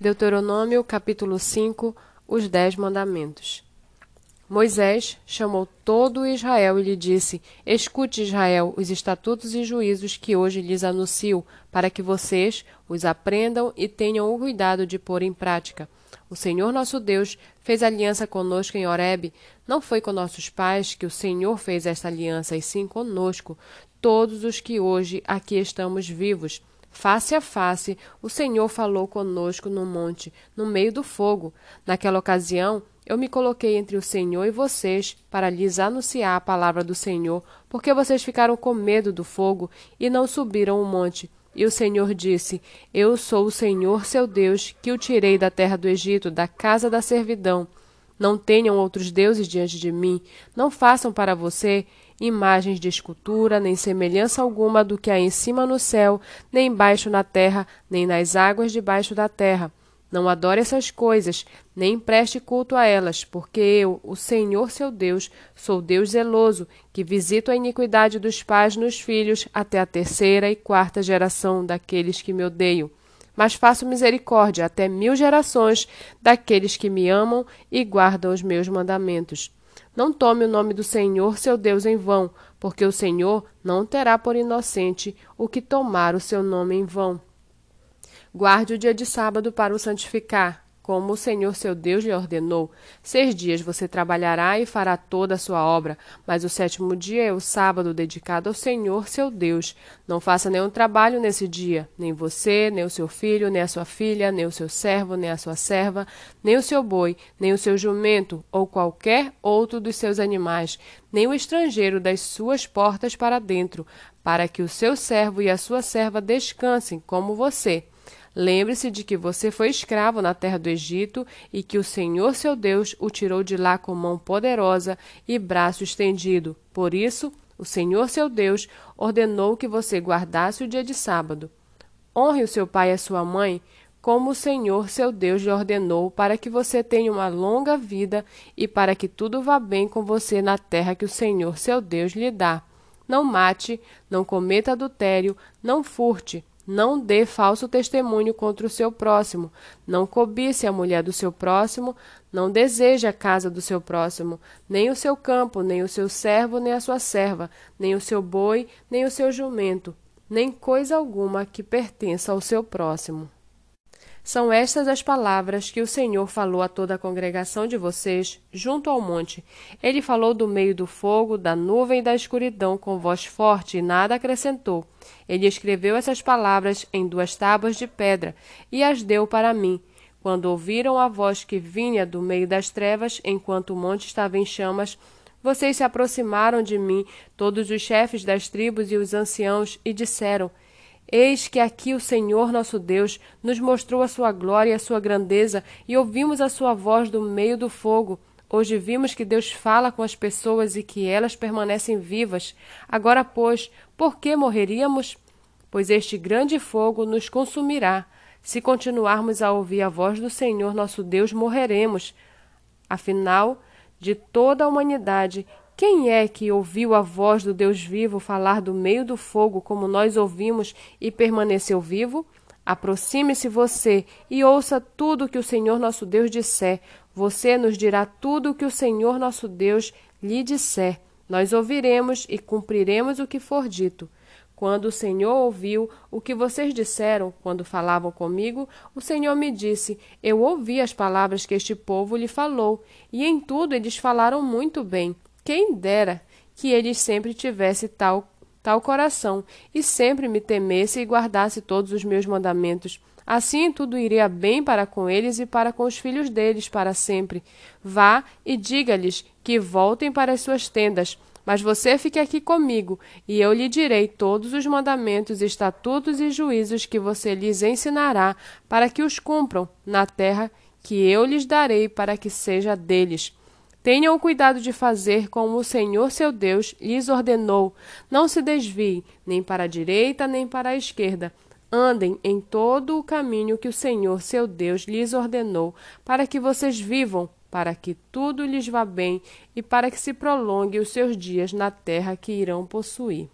Deuteronômio capítulo 5 Os Dez Mandamentos Moisés chamou todo Israel e lhe disse: Escute, Israel, os estatutos e juízos que hoje lhes anuncio, para que vocês os aprendam e tenham o cuidado de pôr em prática. O Senhor nosso Deus fez aliança conosco em Horebe. Não foi com nossos pais que o Senhor fez esta aliança, e sim conosco, todos os que hoje aqui estamos vivos. Face a face, o Senhor falou conosco no monte, no meio do fogo. Naquela ocasião, eu me coloquei entre o Senhor e vocês para lhes anunciar a palavra do Senhor, porque vocês ficaram com medo do fogo e não subiram o monte. E o Senhor disse: Eu sou o Senhor seu Deus, que o tirei da terra do Egito, da casa da servidão. Não tenham outros deuses diante de mim, não façam para você imagens de escultura, nem semelhança alguma do que há em cima no céu, nem embaixo na terra, nem nas águas debaixo da terra. Não adore essas coisas, nem preste culto a elas, porque eu, o Senhor seu Deus, sou Deus zeloso, que visito a iniquidade dos pais nos filhos até a terceira e quarta geração daqueles que me odeiam. Mas faço misericórdia até mil gerações daqueles que me amam e guardam os meus mandamentos. Não tome o nome do Senhor seu Deus em vão, porque o Senhor não terá por inocente o que tomar o seu nome em vão. Guarde o dia de sábado para o santificar como o Senhor seu Deus lhe ordenou. Seis dias você trabalhará e fará toda a sua obra, mas o sétimo dia é o sábado dedicado ao Senhor seu Deus. Não faça nenhum trabalho nesse dia, nem você, nem o seu filho, nem a sua filha, nem o seu servo, nem a sua serva, nem o seu boi, nem o seu jumento, ou qualquer outro dos seus animais, nem o estrangeiro das suas portas para dentro, para que o seu servo e a sua serva descansem como você. Lembre-se de que você foi escravo na terra do Egito e que o Senhor seu Deus o tirou de lá com mão poderosa e braço estendido. Por isso, o Senhor seu Deus ordenou que você guardasse o dia de sábado. Honre o seu pai e a sua mãe, como o Senhor seu Deus lhe ordenou, para que você tenha uma longa vida e para que tudo vá bem com você na terra que o Senhor seu Deus lhe dá. Não mate, não cometa adultério, não furte, não dê falso testemunho contra o seu próximo. Não cobice a mulher do seu próximo. Não deseje a casa do seu próximo, nem o seu campo, nem o seu servo, nem a sua serva, nem o seu boi, nem o seu jumento, nem coisa alguma que pertença ao seu próximo. São estas as palavras que o Senhor falou a toda a congregação de vocês, junto ao monte. Ele falou do meio do fogo, da nuvem e da escuridão com voz forte e nada acrescentou. Ele escreveu essas palavras em duas tábuas de pedra e as deu para mim. Quando ouviram a voz que vinha do meio das trevas, enquanto o monte estava em chamas, vocês se aproximaram de mim, todos os chefes das tribos e os anciãos, e disseram: Eis que aqui o Senhor nosso Deus nos mostrou a sua glória e a sua grandeza, e ouvimos a sua voz do meio do fogo. Hoje vimos que Deus fala com as pessoas e que elas permanecem vivas. Agora, pois, por que morreríamos? Pois este grande fogo nos consumirá. Se continuarmos a ouvir a voz do Senhor nosso Deus, morreremos. Afinal, de toda a humanidade, quem é que ouviu a voz do Deus vivo falar do meio do fogo como nós ouvimos e permaneceu vivo? Aproxime-se você e ouça tudo o que o Senhor nosso Deus disser. Você nos dirá tudo o que o Senhor nosso Deus lhe disser. Nós ouviremos e cumpriremos o que for dito. Quando o Senhor ouviu o que vocês disseram quando falavam comigo, o Senhor me disse: Eu ouvi as palavras que este povo lhe falou, e em tudo eles falaram muito bem. Quem dera que eles sempre tivesse tal tal coração e sempre me temesse e guardasse todos os meus mandamentos. Assim tudo iria bem para com eles e para com os filhos deles para sempre. Vá e diga-lhes que voltem para as suas tendas. Mas você fique aqui comigo, e eu lhe direi todos os mandamentos, estatutos e juízos que você lhes ensinará, para que os cumpram na terra que eu lhes darei para que seja deles. Tenham cuidado de fazer como o Senhor seu Deus lhes ordenou. Não se desviem nem para a direita nem para a esquerda. Andem em todo o caminho que o Senhor seu Deus lhes ordenou, para que vocês vivam, para que tudo lhes vá bem e para que se prolongue os seus dias na terra que irão possuir.